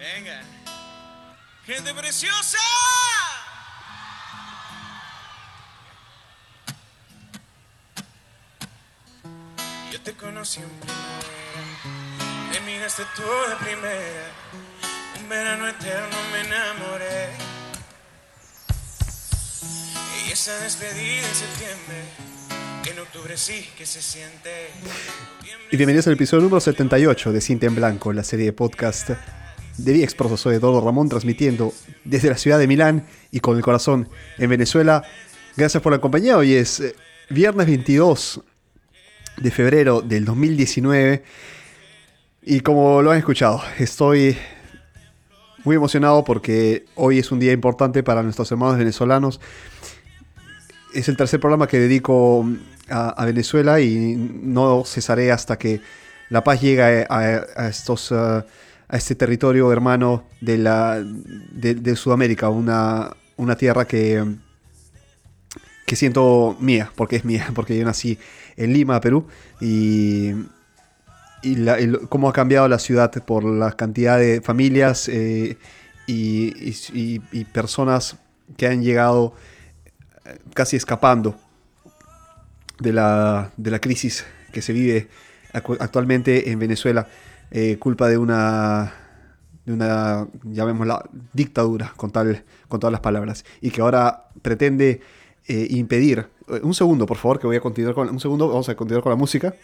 Venga. Gente preciosa. Yo te conocí en primavera. Me miraste tú de primera. Un verano eterno me enamoré. Y esa despedida en septiembre. En octubre sí que se siente. Y bienvenidos al episodio número 78 de Cinta en Blanco, la serie de podcast de mi exproso. Soy Eduardo Ramón, transmitiendo desde la ciudad de Milán y con el corazón en Venezuela. Gracias por la compañía. Hoy es eh, viernes 22 de febrero del 2019. Y como lo han escuchado, estoy muy emocionado porque hoy es un día importante para nuestros hermanos venezolanos. Es el tercer programa que dedico a, a Venezuela y no cesaré hasta que la paz llegue a, estos, uh, a este territorio hermano de, la, de, Sudamérica, una, una tierra que, que siento mía, porque es mía, porque yo nací en Lima, Perú, y, y la- el- cómo ha cambiado la ciudad por la cantidad de familias eh, y, y- y- personas que han llegado eh, casi escapando de la, de la crisis que se vive actualmente en Venezuela, eh, culpa de una, de una, llamémosla, dictadura, con, tal, con todas las palabras, y que ahora pretende eh, impedir. eh, Un segundo, por favor, que voy a continuar con. Un segundo, vamos a continuar con la música.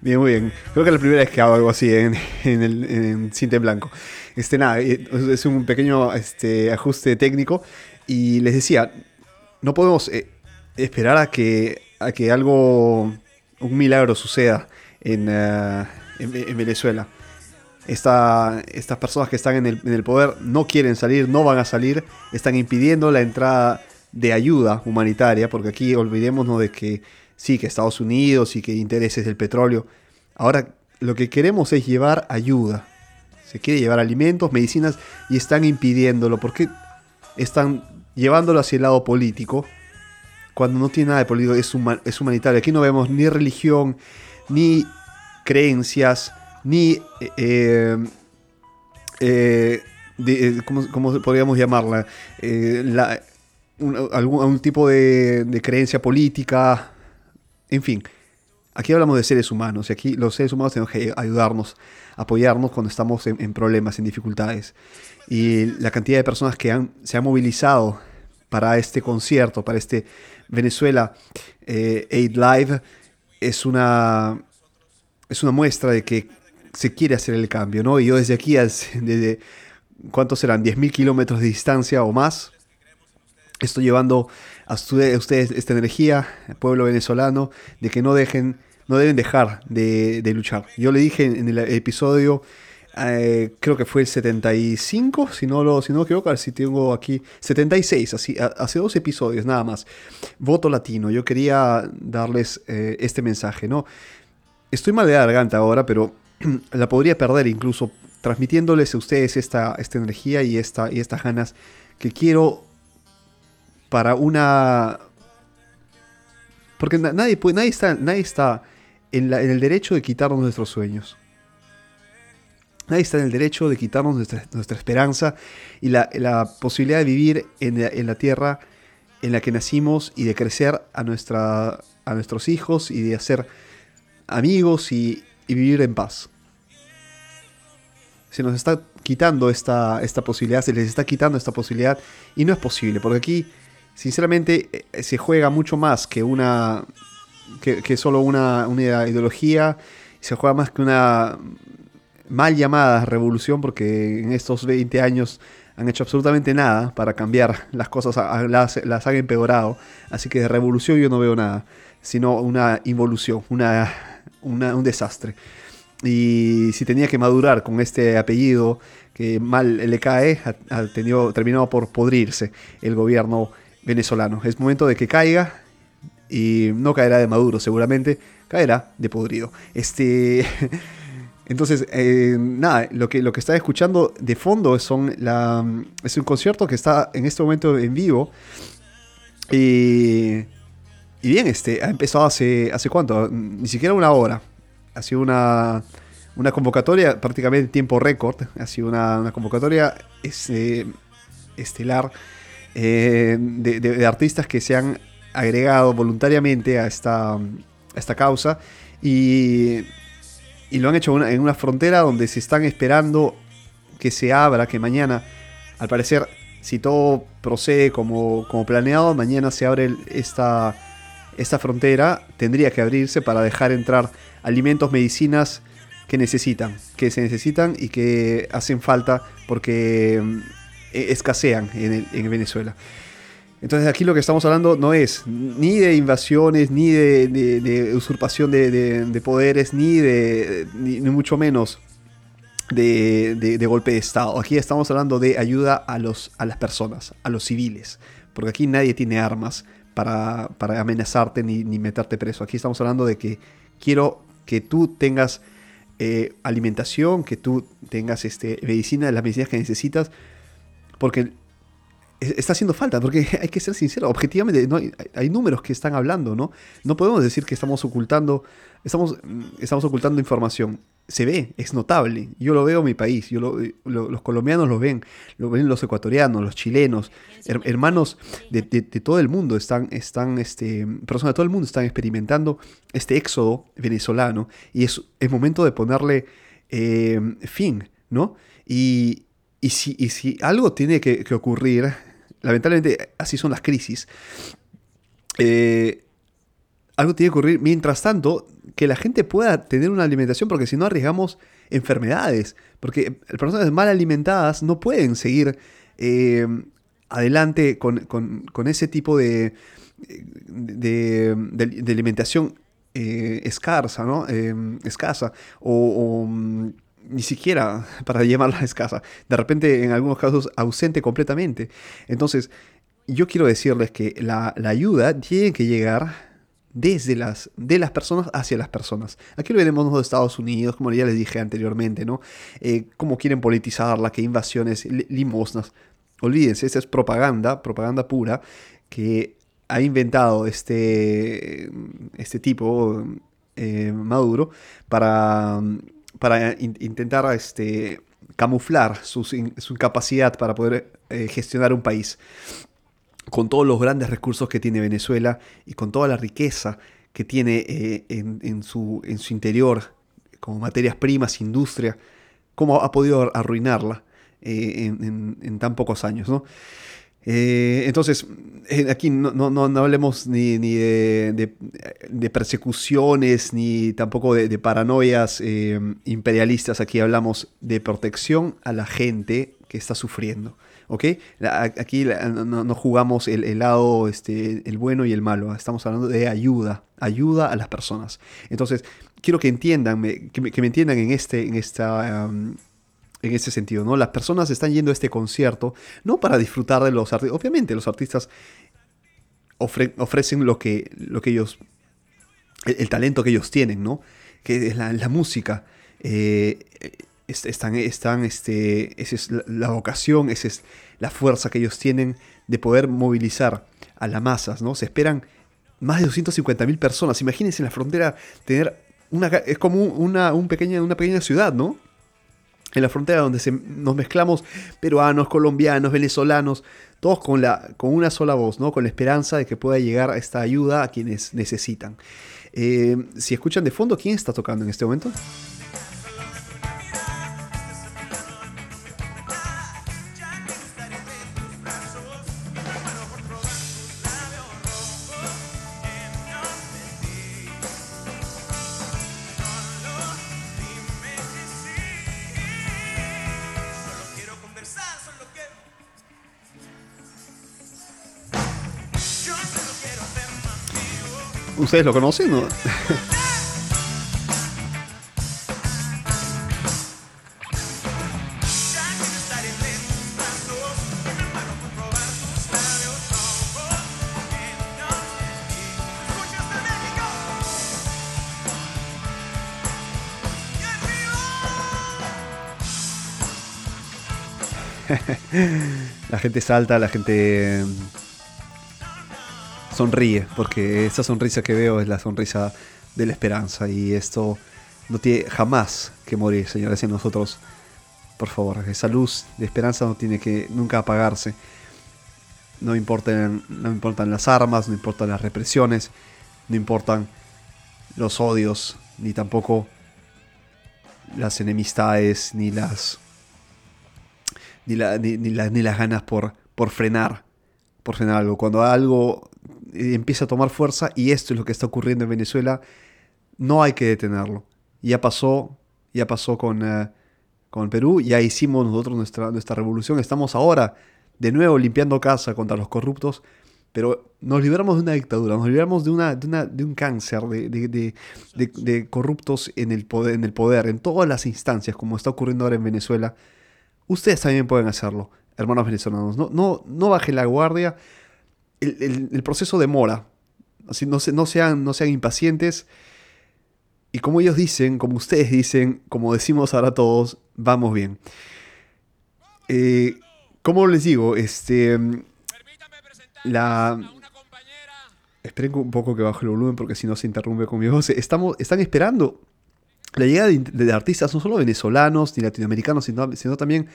Bien, muy bien. Creo que es la primera vez que hago algo así en, en, el, en cinta en blanco. Este, nada, eh, es un pequeño este, ajuste técnico. Y les decía, no podemos eh, esperar a que, a que algo, un milagro suceda en, eh, en- en Venezuela. Esta- estas personas que están en el, en el poder no quieren salir, no van a salir, están impidiendo la entrada de ayuda humanitaria, porque aquí olvidémonos de que sí, que Estados Unidos y que intereses del petróleo. Ahora lo que queremos es llevar ayuda. Se quiere llevar alimentos, medicinas y están impidiéndolo. porque están llevándolo hacia el lado político? Cuando no tiene nada de político, es, huma- es humanitario. Aquí no vemos ni religión, ni creencias, ni... eh, eh, de- eh, ¿cómo, podríamos llamarla? Eh, algún, algún tipo de, de creencia política. En fin, aquí hablamos de seres humanos y aquí los seres humanos tenemos que ayudarnos, apoyarnos cuando estamos en, en problemas, en dificultades. Y la cantidad de personas que han, se han movilizado para este concierto, para este Venezuela eh, Aid Live, es una, es una muestra de que se quiere hacer el cambio, ¿no? Y yo desde aquí, desde, ¿cuántos serán? 10.000 kilómetros de distancia o más, estoy llevando a ustedes esta energía, al pueblo venezolano, de que no dejen, no deben dejar de, de luchar. Yo le dije en el episodio, eh, creo que fue el 75, si no lo, si no a ver si tengo aquí, 76, así, hace dos episodios nada más. Voto latino, yo quería darles eh, este mensaje, ¿no? Estoy mal de la garganta ahora, pero la podría perder incluso transmitiéndoles a ustedes esta, esta energía y, esta, y estas ganas que quiero para una... Porque na- nadie, puede, nadie está, nadie está en, el derecho de quitarnos nuestros sueños. Nadie está en el derecho de quitarnos nuestra, esperanza y la, posibilidad de vivir en la, en la tierra en la que nacimos y de crecer a, nuestra, a nuestros hijos y de hacer amigos y, y vivir en paz. Se nos está quitando esta, esta posibilidad, se les está quitando esta posibilidad y no es posible, porque aquí, sinceramente, eh, se juega mucho más que una que, solo una, una ideología, se juega más que una mal llamada revolución, porque en estos 20 años han hecho absolutamente nada para cambiar las cosas, las, han empeorado. Así que de revolución yo no veo nada, sino una involución, una, una- un desastre. Y si tenía que madurar con este apellido que mal le cae, ha, ha tenido, terminado por podrirse el gobierno venezolano. Es momento de que caiga y no caerá de Maduro seguramente, caerá de podrido. Este, Entonces, eh, nada, lo que, lo que está escuchando de fondo son la, es un concierto que está en este momento en vivo. Y, y bien, este, ha empezado hace, hace cuánto, ni siquiera una hora. Ha sido una, una convocatoria prácticamente en tiempo récord. Ha sido una, una convocatoria este, estelar eh, de, de, de artistas que se han agregado voluntariamente a esta, esta causa. Y y lo han hecho en una frontera donde se están esperando que se abra, que mañana, al parecer, si todo procede como, como planeado, mañana se abre esta, esta frontera, tendría que abrirse para dejar entrar alimentos, medicinas que necesitan, que se necesitan y que hacen falta porque mm, escasean en, el, en Venezuela. Entonces aquí lo que estamos hablando no es ni de invasiones, ni de, de, usurpación de, de, poderes, ni de ni, ni mucho menos de, golpe de Estado. Aquí estamos hablando de ayuda a, los, a las personas, a los civiles. Porque aquí nadie tiene armas para, para amenazarte ni, ni, meterte preso. Aquí estamos hablando de que quiero que tú tengas eh, alimentación, que tú tengas este, medicina, las medicinas que necesitas. Porque está haciendo falta, porque hay que ser sincero, objetivamente no, hay, hay, números que están hablando, ¿no? No podemos decir que estamos ocultando, estamos, estamos ocultando información. Se ve, es notable. Yo lo veo en mi país, yo lo, lo, los colombianos lo ven, lo ven los ecuatorianos, los chilenos, her, hermanos de, todo el mundo están, están este, personas de todo el mundo están experimentando este éxodo venezolano y es, es momento de ponerle eh, fin, ¿no? Y, y si, y si, algo tiene que, ocurrir lamentablemente así son las crisis, eh, algo tiene que ocurrir mientras tanto que la gente pueda tener una alimentación, porque si no arriesgamos enfermedades, porque personas mal alimentadas no pueden seguir eh, adelante con, con, con, ese tipo de, de, de, alimentación eh, escasa, ¿no? Escasa, o, o ni siquiera para llamarla escasa, de repente en algunos casos ausente completamente. Entonces, yo quiero decirles que la, ayuda tiene que llegar desde las, de las personas hacia las personas. Aquí lo veremos los Estados Unidos, como ya les dije anteriormente, ¿no? Eh, cómo quieren politizarla, que invasiones, limosnas. Olvídense, esta es propaganda, propaganda pura, que ha inventado este, este tipo, eh, Maduro, para para in intentar este, camuflar su, incapacidad para poder eh, gestionar un país. Con todos los grandes recursos que tiene Venezuela y con toda la riqueza que tiene eh, en, en, su, en su interior, como materias primas, industria, cómo ha podido arruinarla eh, en, en, en, tan pocos años, ¿no? Eh, entonces, eh, aquí no, no, no, hablemos ni, ni de, de, persecuciones, ni tampoco de, de paranoias eh, imperialistas. Aquí hablamos de protección a la gente que está sufriendo. ¿Ok? Aquí no, no jugamos el, el, lado, este, el bueno y el malo. Estamos hablando de ayuda, ayuda a las personas. Entonces, quiero que entiendan, que me, que me entiendan en, este, en esta... en ese sentido, ¿no? Las personas están yendo a este concierto no para disfrutar de los artistas. Obviamente, los artistas ofre ofrecen lo que, lo que ellos. El, talento que ellos tienen, ¿no? Que es la, música. Eh, están, están, este, esa es la, vocación, esa es la fuerza que ellos tienen de poder movilizar a las masas, ¿no? Se esperan más de 250 mil personas. Imagínense en la frontera tener una. Es como una, un pequeña, una pequeña ciudad, ¿no? En la frontera donde se, nos mezclamos peruanos, colombianos, venezolanos, todos con, la, con una sola voz, ¿no? con la esperanza de que pueda llegar esta ayuda a quienes necesitan. Eh, si escuchan de fondo, ¿quién está tocando en este momento? ¿Ustedes lo conocen? No? la gente salta, la gente sonríe, porque esa sonrisa que veo es la sonrisa de la esperanza y esto no tiene jamás que morir, señores, en nosotros. Por favor, esa luz de esperanza no tiene que nunca apagarse. No importan, no importan las armas, no importan las represiones, no importan los odios, ni tampoco las enemistades, ni las ni, ni, las ganas por, por frenar, por frenar algo. Cuando algo empieza a tomar fuerza, y esto es lo que está ocurriendo en Venezuela, no hay que detenerlo. Ya pasó, ya pasó con, eh, con Perú, ya hicimos nosotros nuestra, nuestra revolución, estamos ahora de nuevo limpiando casa contra los corruptos, pero nos libramos de una dictadura, nos libramos de, una, de, un cáncer de, de, corruptos en el, poder, en el poder, en todas las instancias, como está ocurriendo ahora en Venezuela. Ustedes también pueden hacerlo, hermanos venezolanos. No, no, no bajen la guardia. El, proceso demora. Así, no, no, sean, no sean impacientes. Y como ellos dicen, como ustedes dicen, como decimos ahora todos, vamos bien. Eh, como les digo, este. La. Esperen un poco que baje el volumen porque si no se interrumpe con mi voz. Estamos, están esperando la llegada de, artistas no solo venezolanos ni latinoamericanos, sino, sino también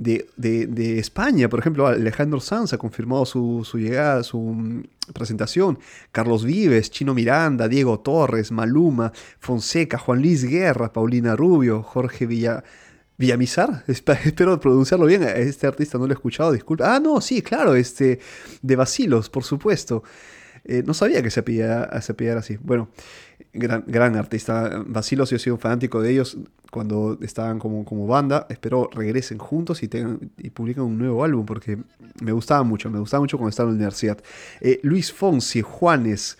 de, de, España. Por ejemplo, Alejandro Sanz ha confirmado su, su, llegada, su mm, presentación. Carlos Vives, Chino Miranda, Diego Torres, Maluma, Fonseca, Juan Luis Guerra, Paulina Rubio, Jorge Villa, Villamizar. Espero pronunciarlo bien. Este artista no lo he escuchado, disculpa. Ah, no, sí, claro, este, de Basilos, por supuesto. Eh, no sabía que se apellidara, se así. Bueno, gran, gran artista. Basilos, yo he sido fanático de ellos cuando estaban como, como banda. Espero regresen juntos y, tengan, y publiquen un nuevo álbum porque me gustaba mucho. Me gustaba mucho cuando estaba en la universidad. Eh, Luis Fonsi, Juanes,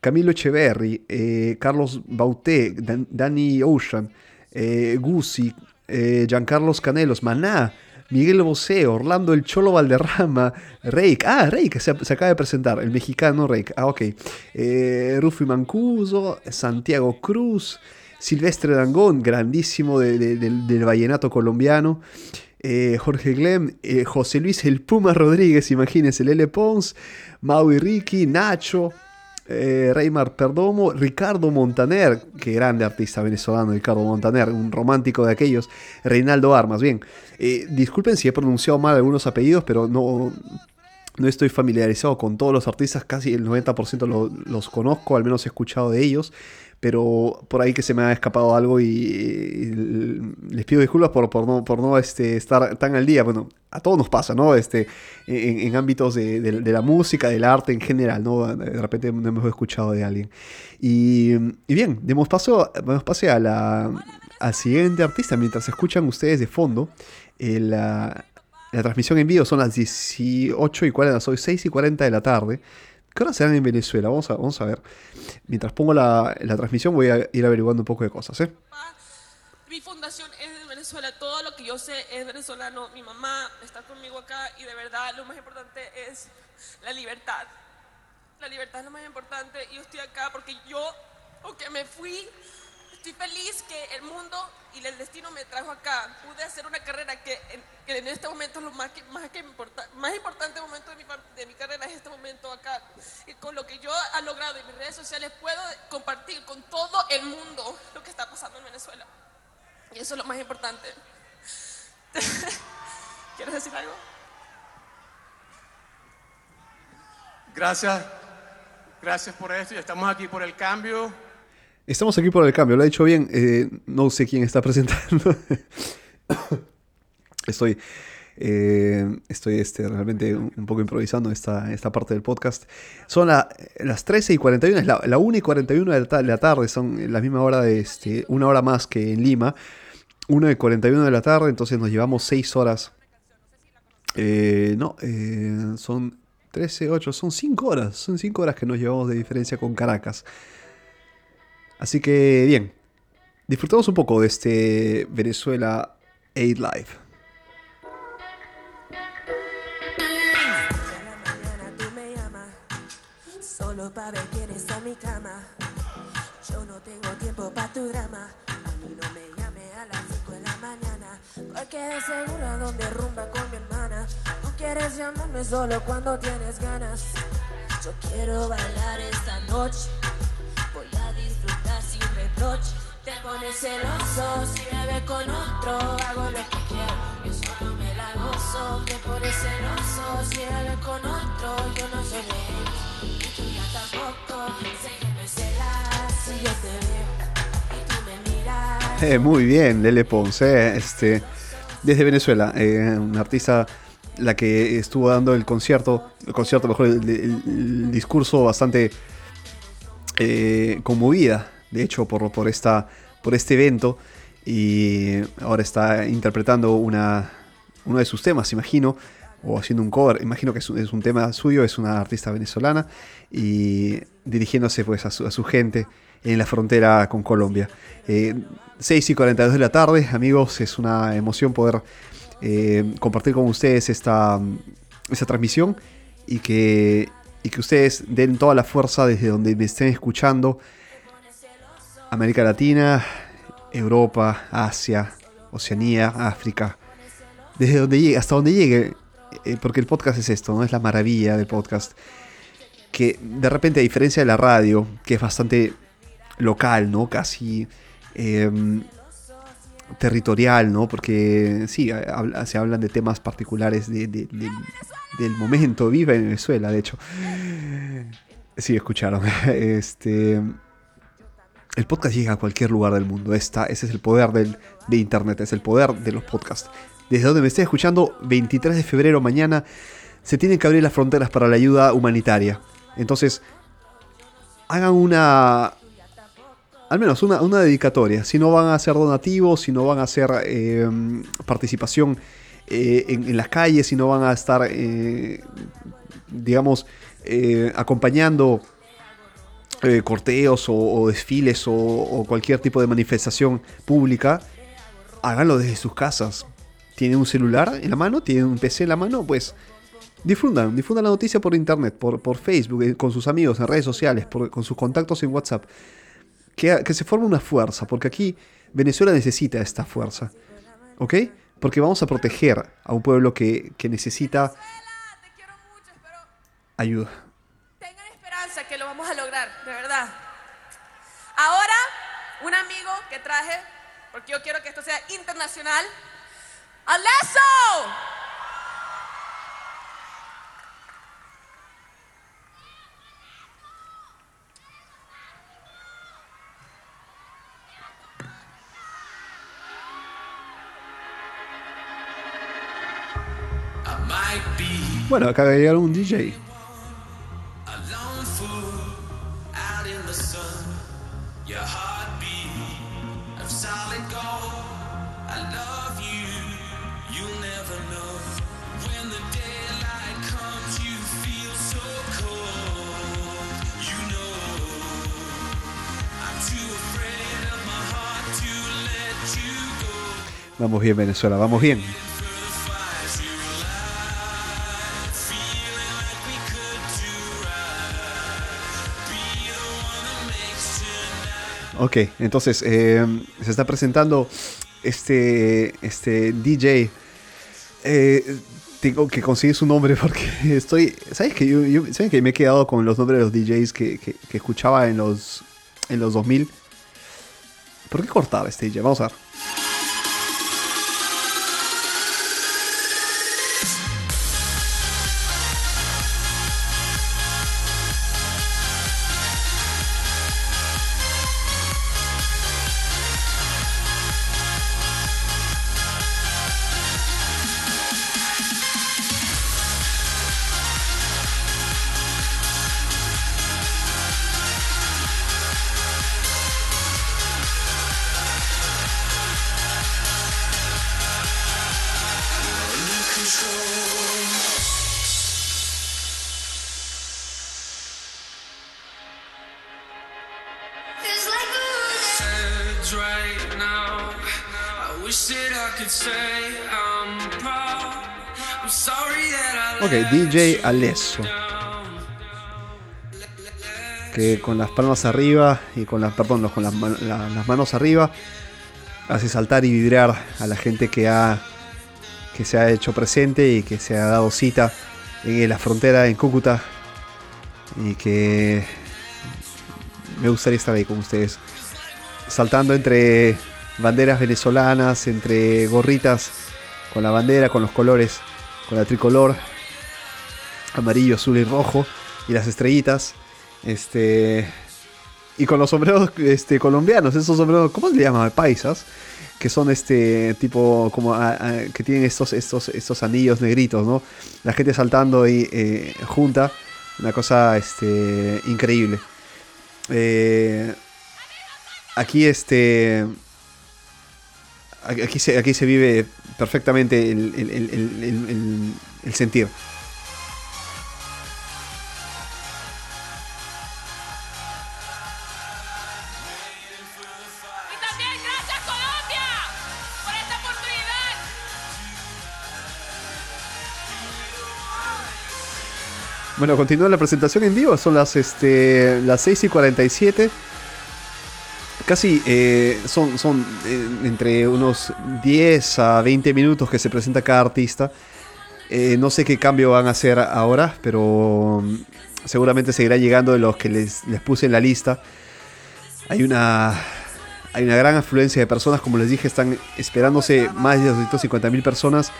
Camilo Echeverry, eh, Carlos Bauté, Danny Ocean, eh, Guzzi, Giancarlos Canelos, Maná. Miguel Bosé, Orlando El Cholo Valderrama, Reik, ah, Reik, se, acaba de presentar, el mexicano Reik, ah, ok, eh, Rufi Mancuso, Santiago Cruz, Silvestre Dangón, grandísimo del, vallenato colombiano, eh, Jorge Glem, eh, José Luis El Puma Rodríguez, imagínense, Lele Pons, Maui Ricky, Nacho, eh, Reymar Perdomo, Ricardo Montaner, que grande artista venezolano, Ricardo Montaner, un romántico de aquellos, Reinaldo Armas, bien. Eh, disculpen si he pronunciado mal algunos apellidos, pero no, no estoy familiarizado con todos los artistas, casi el 90% los conozco, al menos he escuchado de ellos pero por ahí que se me ha escapado algo y, les pido disculpas por, por no, por no este, estar tan al día. Bueno, a todos nos pasa, ¿no? Este, en, ámbitos de, la música, del arte en general, ¿no? De repente no hemos escuchado de alguien. Y, bien, demos paso, demos pase a la, al siguiente artista. Mientras escuchan ustedes de fondo, eh, la, la, transmisión en vivo son las 18 y 40, son 6 y 40 de la tarde. ¿Qué hora serán en Venezuela? Vamos a, vamos a ver. Mientras pongo la, la, transmisión voy a ir averiguando un poco de cosas. ¿eh? Mi fundación es de Venezuela, todo lo que yo sé es venezolano. Mi mamá está conmigo acá y de verdad lo más importante es la libertad. La libertad es lo más importante y yo estoy acá porque yo, aunque me fui, estoy feliz que el mundo y el destino me trajo acá. Pude hacer una carrera que en, en este momento es lo más, que, más, que importa, más importante momento de mi, de mi carrera es este momento acá. Y con lo que yo he logrado en mis redes sociales puedo compartir con todo el mundo lo que está pasando en Venezuela. Y eso es lo más importante. ¿Quieres decir algo? Gracias. Gracias por esto y estamos aquí por el cambio. Estamos aquí por el cambio, lo ha dicho bien. Eh, no sé quién está presentando. estoy eh, estoy este, realmente un, poco improvisando esta, esta parte del podcast. Son las 13 y 41, es la, 1 y 41 de la, tarde, son la misma hora, de este, una hora más que en Lima. 1 y 41 de la tarde, entonces nos llevamos 6 horas. Eh, no, son 13, 8, son 5 horas. Son 5 horas que nos llevamos de diferencia con Caracas. Así que bien, disfrutamos un poco de este Venezuela 8 Live. Solo para ver quién mi cama. Yo no tengo tiempo para tu drama. A mí no me llame a las 5 de la mañana. Porque seguro donde rumba con mi hermana. No quieres llamarme solo cuando tienes ganas. Yo quiero bailar esta noche. Sin reproche. Te pones celoso si me ve con otro. Hago lo que quiero, yo solo me la gozo. Te pones celoso si me ve con otro. Yo no soy de ellos, y tú ya tampoco. Sé que me celas si yo te veo y tú me miras. Eh, muy bien, Lele Ponce, este, desde Venezuela, eh, una artista la que estuvo dando el concierto, el concierto, mejor, el, el- el discurso bastante eh, conmovida, de hecho, por, por, esta, por este evento, y ahora está interpretando una, uno de sus temas, imagino, o haciendo un cover, imagino que es un, tema suyo, es una artista venezolana, y dirigiéndose pues a su, a su gente en la frontera con Colombia. Eh, 6 y 42 de la tarde, amigos, es una emoción poder eh, compartir con ustedes esta, esta transmisión y que, y que ustedes den toda la fuerza desde donde me estén escuchando. América Latina, Europa, Asia, Oceanía, África. Desde donde llegue, hasta donde llegue, eh, porque el podcast es esto, ¿no? Es la maravilla del podcast. Que de repente, a diferencia de la radio, que es bastante local, ¿no? Casi em, territorial, ¿no? Porque sí, se hablan de temas particulares de- de- de- del momento. Viva en Venezuela, de hecho. Sí, escucharon. Este, el podcast llega a cualquier lugar del mundo. Esta, ese es el poder del, de Internet, es el poder de los podcasts. Desde donde me esté escuchando, 23 de febrero mañana, se tienen que abrir las fronteras para la ayuda humanitaria. Entonces, hagan una, al menos una, una dedicatoria. Si no van a hacer donativos, si no van a hacer eh, participación eh, en, en las calles, si no van a estar, eh, digamos, eh, acompañando eh, corteos o, desfiles o, cualquier tipo de manifestación pública, háganlo desde sus casas. Tienen un celular en la mano, tienen un PC en la mano, pues difundan, difundan la noticia por internet, por, Facebook, eh, con sus amigos, en redes sociales, con sus contactos en WhatsApp que, se forme una fuerza, porque aquí Venezuela necesita esta fuerza, ¿ok? Porque vamos a proteger a un pueblo que, que necesita ayuda. tengan esperanza que lo de verdad. Ahora, un amigo que traje, porque yo quiero que esto sea internacional. Be Bueno, acaba de llegar un DJ. Vamos bien, Venezuela, vamos bien. Ok, entonces eh, se está presentando este, este DJ. Eh, tengo que conseguir su nombre porque estoy. ¿Sabes que yo, yo- ¿saben que me he quedado con los nombres de los DJs que, que- que escuchaba en los, en los 2000? ¿Por qué cortaba este DJ? Vamos a ver. Words right now. I wish that I could say I'm proud. I'm sorry that I Ok, DJ Alesso. Que con las palmas arriba y con las, perdón, con las, man- la- las manos arriba hace saltar y vibrar a la gente que, ha, que se ha hecho presente y que se ha dado cita en la frontera en Cúcuta y que me gustaría estar ahí con ustedes saltando entre banderas venezolanas, entre gorritas con la bandera, con los colores, con la tricolor, amarillo, azul y rojo, y las estrellitas, este, y con los sombreros este, colombianos, esos sombreros, ¿cómo se llaman? Paisas, que son este tipo, como, que tienen estos, estos, estos anillos negritos, ¿no? La gente saltando ahí eh, junta, una cosa este, increíble. Eh, aquí este aquí se, aquí se vive perfectamente el, el, el, el sentir. Bueno, continúa la presentación en vivo. Son las, este, las 6 y 47. Casi eh, son, son eh, entre unos 10 a 20 minutos que se presenta cada artista. Eh, no sé qué cambio van a hacer ahora, pero mm, seguramente seguirá llegando de los que les, les puse en la lista. Hay una, hay una gran afluencia de personas, como les dije, están esperándose más de 250 mil personas.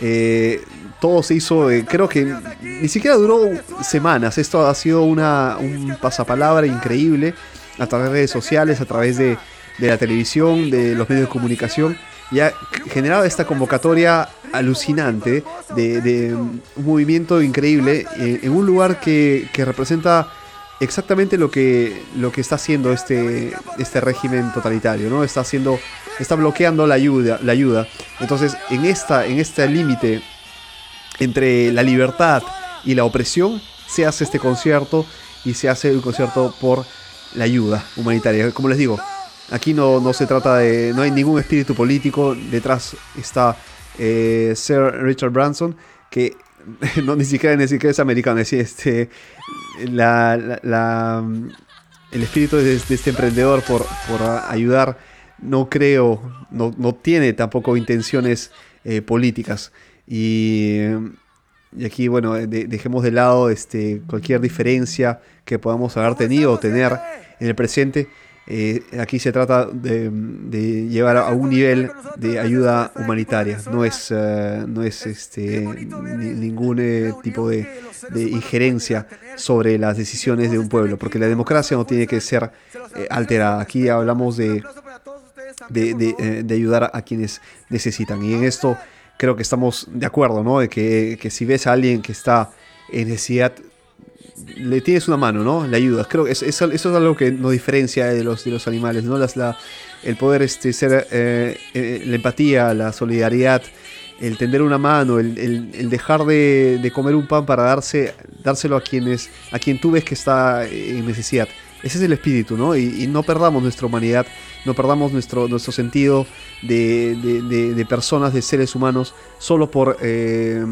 Eh, todo se hizo, creo que ni siquiera duró semanas. Esto ha sido una, un pasapalabra increíble a través de redes sociales, a través de, de la televisión, de los medios de comunicación. Y ha generado esta convocatoria alucinante de, un movimiento increíble en, en un lugar que, que representa exactamente lo que, lo que está haciendo este, este régimen totalitario, ¿no? Está haciendo, está bloqueando la ayuda, la ayuda. Entonces, en esta, en este límite entre la libertad y la opresión, se hace este concierto y se hace un concierto por la ayuda humanitaria. Como les digo, aquí no, no se trata de, no hay ningún espíritu político. Detrás está eh, Sir Richard Branson, que no ni siquiera ni siquiera es americano, es este la, la- el espíritu de, este emprendedor por, por ayudar no creo, no, no tiene tampoco intenciones eh, políticas. Y, y aquí, bueno, de- dejemos de lado este, cualquier diferencia que podamos haber tenido o tener en el presente. Eh, aquí se trata de, llevar a un nivel de ayuda humanitaria. No es, eh, no es este, ni- ningún eh, tipo de, injerencia sobre las decisiones de un pueblo, porque la democracia no tiene que ser alterada. Aquí hablamos de, de, de ayudar a quienes necesitan. Y en esto creo que estamos de acuerdo, ¿no? De que, que si ves a alguien que está en necesidad, le tienes una mano, ¿no? Le ayudas. Creo que es- eso, es algo que nos diferencia de los, de los animales, ¿no? Las, la, el poder este, ser, eh, eh, la empatía, la solidaridad, el tender una mano, el, el- el dejar de, de comer un pan para darse, dárselo a quienes, a quien tú ves que está en necesidad. Ese es el espíritu, ¿no? Y, no perdamos nuestra humanidad, no perdamos nuestro, sentido de, de- personas, de seres humanos, solo por eh,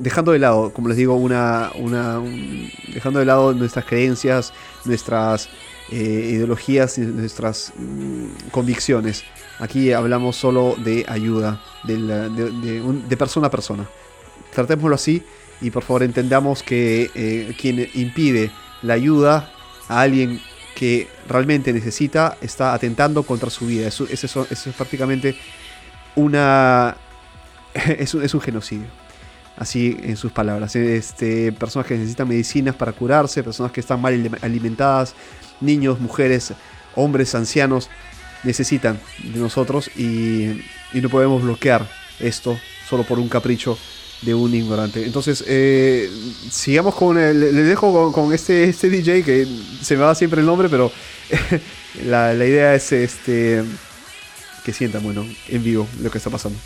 dejando de lado, como les digo, una, una un- dejando de lado nuestras creencias, nuestras eh, ideologías y nuestras mm, convicciones. Aquí hablamos solo de ayuda, de persona a persona. Tratémoslo así y por favor entendamos que eh, quien impide la ayuda a alguien que realmente necesita está atentando contra su vida. Eso, es prácticamente una... Es un, genocidio. Así en sus palabras. Este, personas que necesitan medicinas para curarse, personas que están mal ali- alimentadas, niños, mujeres, hombres, ancianos, necesitan de nosotros y, y no podemos bloquear esto solo por un capricho de un ignorante. Entonces, eh, sigamos con el. Le dejo con, este, este DJ que se me va siempre el nombre, pero la, la idea es este que sientan, bueno, en vivo lo que está pasando.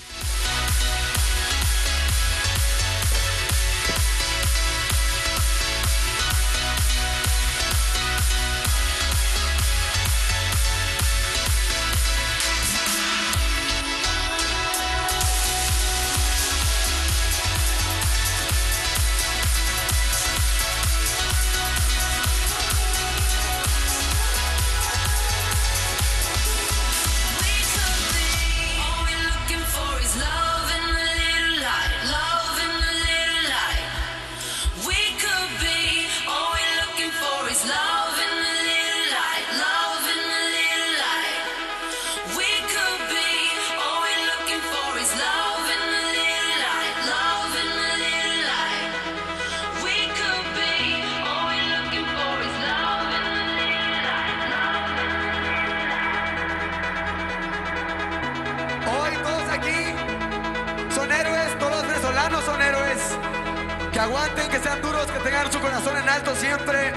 Siempre.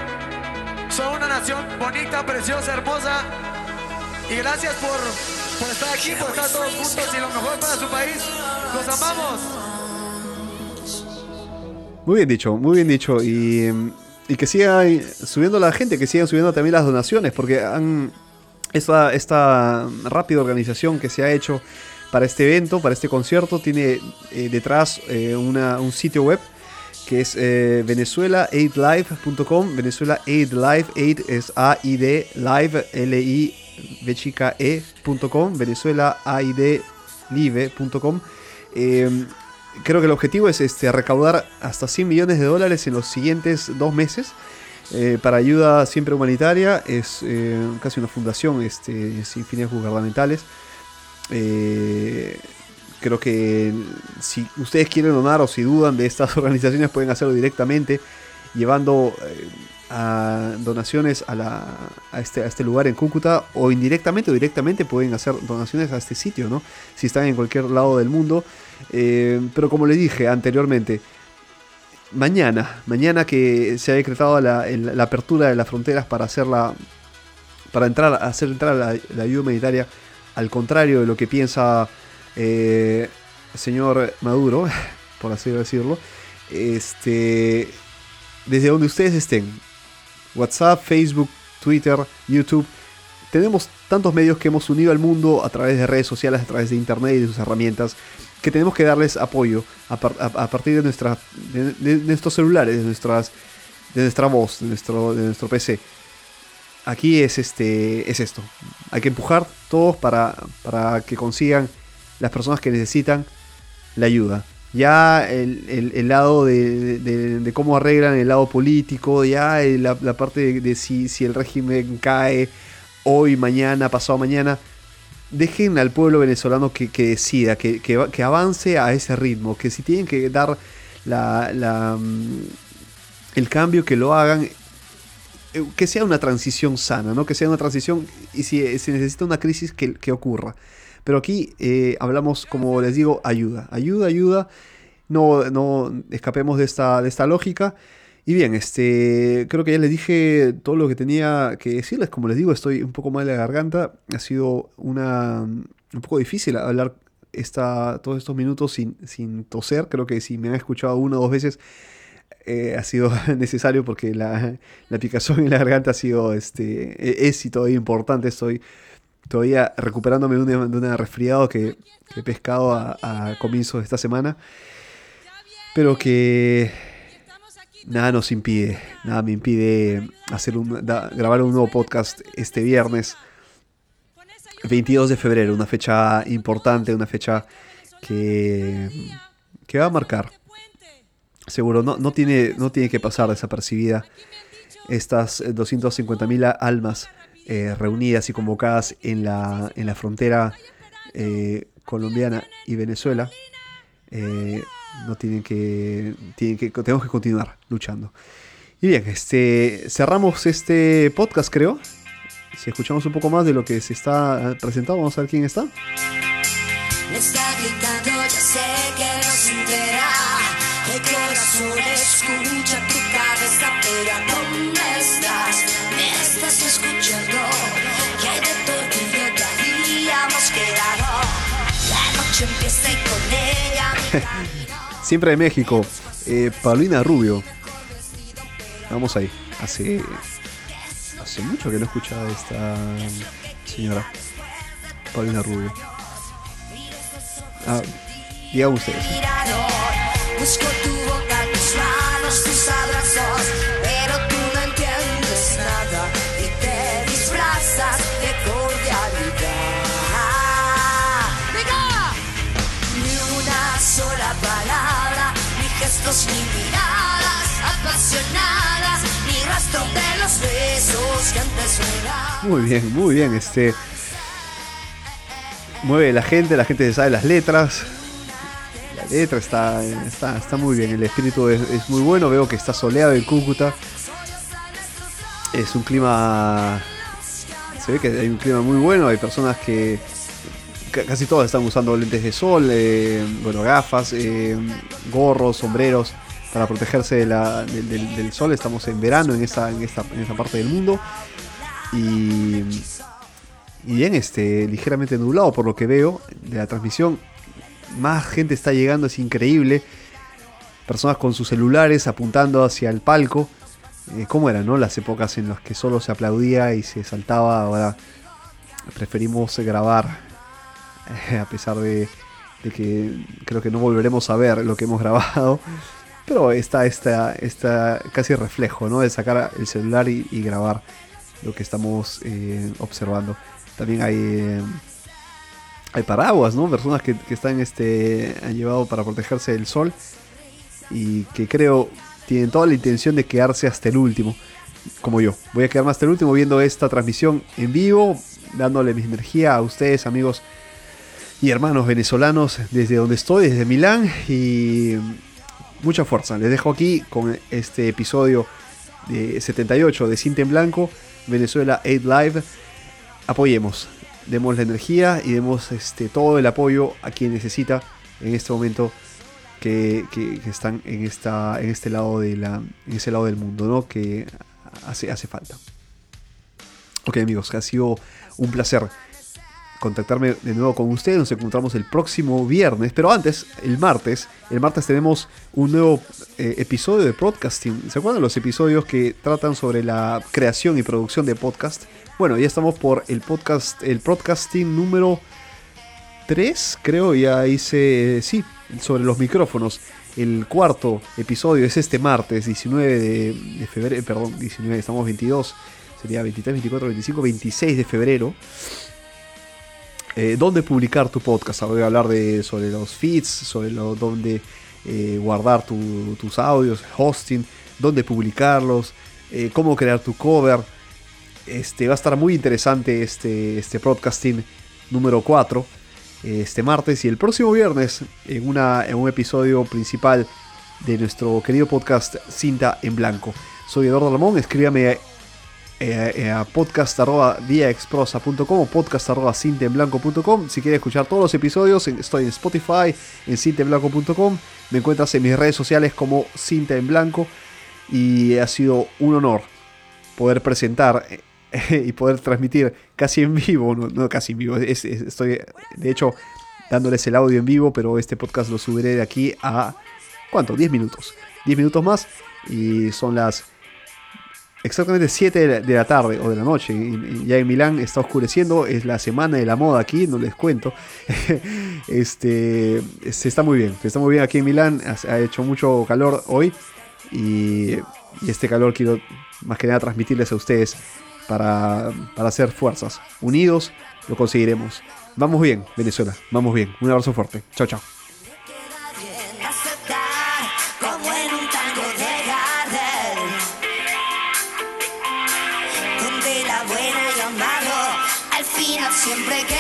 Son una nación bonita, preciosa, hermosa. Y gracias por, por estar aquí, por estar todos juntos y lo mejor para su país. Los amamos. Muy bien dicho, muy bien dicho. Y, y que siga subiendo la gente, que sigan subiendo también las donaciones, porque esta, esta rápida organización que se ha hecho para este evento, para este concierto, tiene eh, detrás eh, una- un sitio web que es eh, venezuelaaidlive.com. Venezuela Aid Live, Aid es A-I-D, Live, L-I, V chica E.com. Venezuelaaidlive.com. Eh, creo que el objetivo es este, recaudar hasta 100 millones de dólares en los siguientes dos meses. eh, para ayuda siempre humanitaria, es eh, casi una fundación este, sin fines gubernamentales. Eh, creo que si ustedes quieren donar o si dudan de estas organizaciones pueden hacerlo directamente llevando eh, donaciones a, la- este, a este lugar en Cúcuta o indirectamente o directamente pueden hacer donaciones a este sitio, ¿no? Si están en cualquier lado del mundo. Eh, pero como les dije anteriormente, mañana, mañana que se ha decretado la, apertura de las fronteras para hacer la, para entrar, hacer entrar la ayuda humanitaria, al contrario de lo que piensa eh, señor Maduro, por así decirlo, este, desde donde ustedes estén, WhatsApp, Facebook, Twitter, YouTube, tenemos tantos medios que hemos unido al mundo a través de redes sociales, a través de internet y de sus herramientas, que tenemos que darles apoyo a, par- a- a partir de, nuestra, de nuestros celulares, de, nuestras, de nuestra voz, de nuestro, de nuestro PC. Aquí es, este, es esto. Hay que empujar todos para, para que consigan las personas que necesitan la ayuda. Ya el, el- lado de, de- cómo arreglan el lado político, ya la, parte de, si, si el régimen cae hoy, mañana, pasado mañana, dejen al pueblo venezolano que, que decida, que, que va- que avance a ese ritmo, que si tienen que dar la, mm, el cambio, que lo hagan, eh, que sea una transición sana, ¿no? Que sea una transición y si se necesita una crisis que, que ocurra. Pero aquí eh, hablamos, como les digo, ayuda, ayuda, ayuda. No, no escapemos de esta, de esta lógica. Y bien, este, creo que ya les dije todo lo que tenía que decirles. Como les digo, estoy un poco mal de la garganta. Ha sido una, un poco difícil hablar esta, todos estos minutos sin, sin toser. Creo que si me han escuchado una o dos veces eh, ha sido necesario porque la, la picazón en la garganta ha sido este, e- es y todavía importante. Estoy todavía recuperándome de una, de una resfriado que, he pescado a, comienzos de esta semana. Pero que nada nos impide, nada me impide hacer un, grabar un nuevo podcast este viernes 22 de febrero, una fecha importante, una fecha que, que va a marcar. Seguro, no, no, tiene, no tiene que pasar desapercibida estas 250.000 almas eh, reunidas y convocadas en la, en la frontera eh, colombiana y Venezuela. eh, no tienen que, tienen que, tenemos que continuar luchando. Y bien, este, cerramos este podcast, creo. Si escuchamos un poco más de lo que se está presentando, vamos a ver quién está. Me está gritando, ya sé Siempre de México, eh, Paulina Rubio. Vamos ahí. Hace, hace mucho que no escuchaba a esta señora. Paulina Rubio. Ah, ustedes. Muy bien, muy bien. Este. Mueve la gente, la gente sabe las letras. La letra está, está, está muy bien, el espíritu es, es muy bueno. Veo que está soleado en Cúcuta. Es un clima. Se ve que hay un clima muy bueno. Hay personas que. Ca- Casi todas están usando lentes de sol, eh, bueno, gafas, eh, gorros, sombreros para protegerse del sol. Estamos en verano en esta, en esta, en esta parte del mundo. Y, y bien, este, ligeramente nublado por lo que veo de la transmisión. Más gente está llegando, es increíble. Personas con sus celulares apuntando hacia el palco. Eh, ¿Cómo eran, no? Las épocas en las que solo se aplaudía y se saltaba. Ahora preferimos grabar. a pesar de, que creo que no volveremos a ver lo que hemos grabado. Pero está casi reflejo, ¿no? De sacar el celular y, y grabar lo que estamos eh, observando. También hay, eh, hay paraguas, ¿no? Personas que, que están este, han llevado para protegerse del sol y que creo tienen toda la intención de quedarse hasta el último, como yo. Voy a quedarme hasta el último viendo esta transmisión en vivo, dándole mi energía a ustedes, amigos y hermanos venezolanos, desde donde estoy, desde Milán y mucha fuerza. Les dejo aquí con este episodio de 78 de Cinta en Blanco, Venezuela 8 Live. Apoyemos, demos la energía y demos este, todo el apoyo a quien necesita en este momento que, que- están en, esta, en este lado de la, en ese lado del mundo, ¿no? Que hace, hace falta. Ok amigos, ha sido un placer contactarme de nuevo con ustedes. Nos encontramos el próximo viernes. Pero antes, el martes. El martes tenemos un nuevo eh, episodio de podcasting. ¿Se acuerdan los episodios que tratan sobre la creación y producción de podcast? Bueno, ya estamos por el podcast, el podcasting número 3, creo. Ya hice, sí, sobre los micrófonos. El cuarto episodio es este martes, 19 de, de febrero. Perdón, 19, estamos 22. Sería 23, 24, 25, 26 de febrero eh, dónde publicar tu podcast. Voy a hablar de, sobre los feeds, sobre dónde eh, guardar tu- tus audios, hosting, dónde publicarlos, eh, cómo crear tu cover. Este, va a estar muy interesante este, este podcasting número 4 este martes y el próximo viernes en, una, en un episodio principal de nuestro querido podcast Cinta en Blanco. Soy Eduardo Lamón, escríbame eh, eh, a podcast arroba diaexprosa.com o podcast arroba cintaenblanco.com si quieres escuchar todos los episodios estoy en Spotify en cintaenblanco.com me encuentras en mis redes sociales como cinta en blanco y ha sido un honor poder presentar eh, y poder transmitir casi en vivo no, casi en vivo es- estoy de hecho dándoles el audio en vivo pero este podcast lo subiré de aquí a ¿cuánto? 10 minutos. 10 minutos más y son las exactamente 7 de la, de la tarde o de la noche. Y- y ya en Milán está oscureciendo, es la semana de la moda aquí, no les cuento. este, se está muy bien, se está muy bien aquí en Milán, ha, ha hecho mucho calor hoy y, y este calor quiero más que nada transmitirles a ustedes para, para hacer fuerzas. Unidos lo conseguiremos. Vamos bien, Venezuela, vamos bien. Un abrazo fuerte. Chao, chao. Siempre quedan